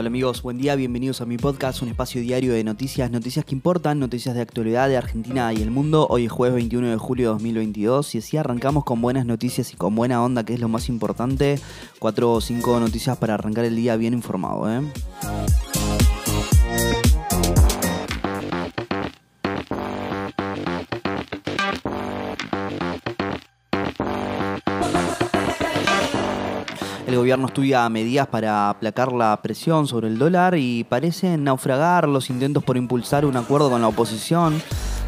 Hola amigos, buen día, bienvenidos a mi podcast, un espacio diario de noticias, noticias que importan, noticias de actualidad de Argentina y el mundo. Hoy es jueves 21 de julio de 2022 y así arrancamos con buenas noticias y con buena onda, que es lo más importante. Cuatro o cinco noticias para arrancar el día bien informado, ¿eh? El gobierno estudia medidas para aplacar la presión sobre el dólar y parecen naufragar los intentos por impulsar un acuerdo con la oposición.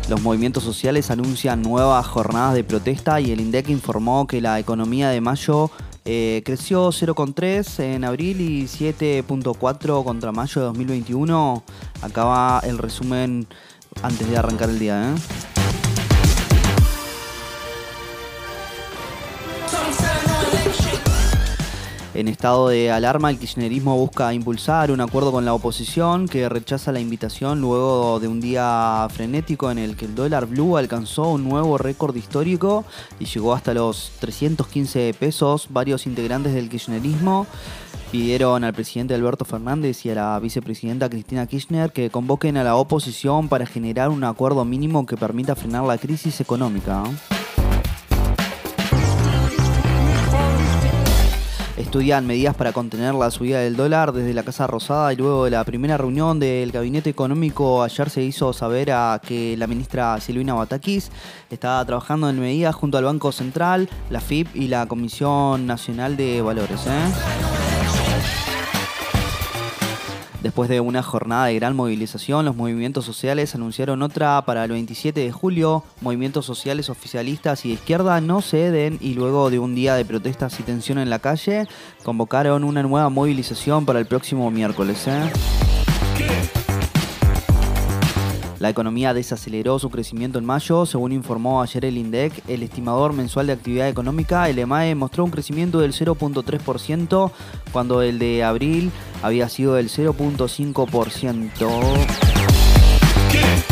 Los movimientos sociales anuncian nuevas jornadas de protesta y el INDEC informó que la economía de mayo eh, creció 0,3 en abril y 7,4 contra mayo de 2021. Acaba el resumen antes de arrancar el día. ¿eh? En estado de alarma, el kirchnerismo busca impulsar un acuerdo con la oposición que rechaza la invitación luego de un día frenético en el que el dólar blue alcanzó un nuevo récord histórico y llegó hasta los 315 pesos. Varios integrantes del kirchnerismo pidieron al presidente Alberto Fernández y a la vicepresidenta Cristina Kirchner que convoquen a la oposición para generar un acuerdo mínimo que permita frenar la crisis económica. Estudian medidas para contener la subida del dólar desde la Casa Rosada y luego de la primera reunión del gabinete económico ayer se hizo saber a que la ministra Silvina Batakis está trabajando en medidas junto al Banco Central, la FIP y la Comisión Nacional de Valores. ¿eh? Después de una jornada de gran movilización, los movimientos sociales anunciaron otra para el 27 de julio. Movimientos sociales oficialistas y de izquierda no ceden y luego de un día de protestas y tensión en la calle, convocaron una nueva movilización para el próximo miércoles. ¿eh? La economía desaceleró su crecimiento en mayo, según informó ayer el INDEC. El estimador mensual de actividad económica, el EMAE, mostró un crecimiento del 0.3%, cuando el de abril había sido del 0.5%.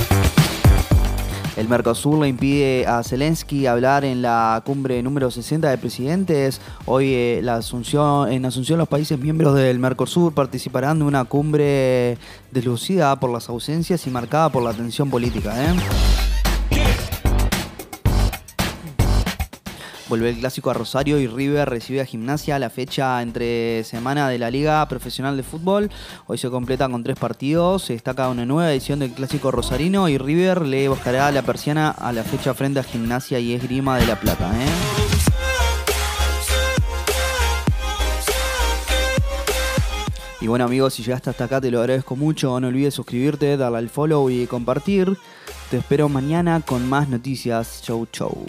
El Mercosur le impide a Zelensky hablar en la cumbre número 60 de presidentes. Hoy eh, la Asunción, en Asunción los países miembros del Mercosur participarán de una cumbre deslucida por las ausencias y marcada por la tensión política. ¿eh? Vuelve el clásico a Rosario y River recibe a Gimnasia la fecha entre semana de la Liga Profesional de Fútbol. Hoy se completa con tres partidos. Se destaca una nueva edición del clásico rosarino y River le buscará la persiana a la fecha frente a Gimnasia y Esgrima de la Plata. ¿eh? Y bueno amigos, si llegaste hasta acá te lo agradezco mucho. No olvides suscribirte, darle al follow y compartir. Te espero mañana con más noticias. Chau chau.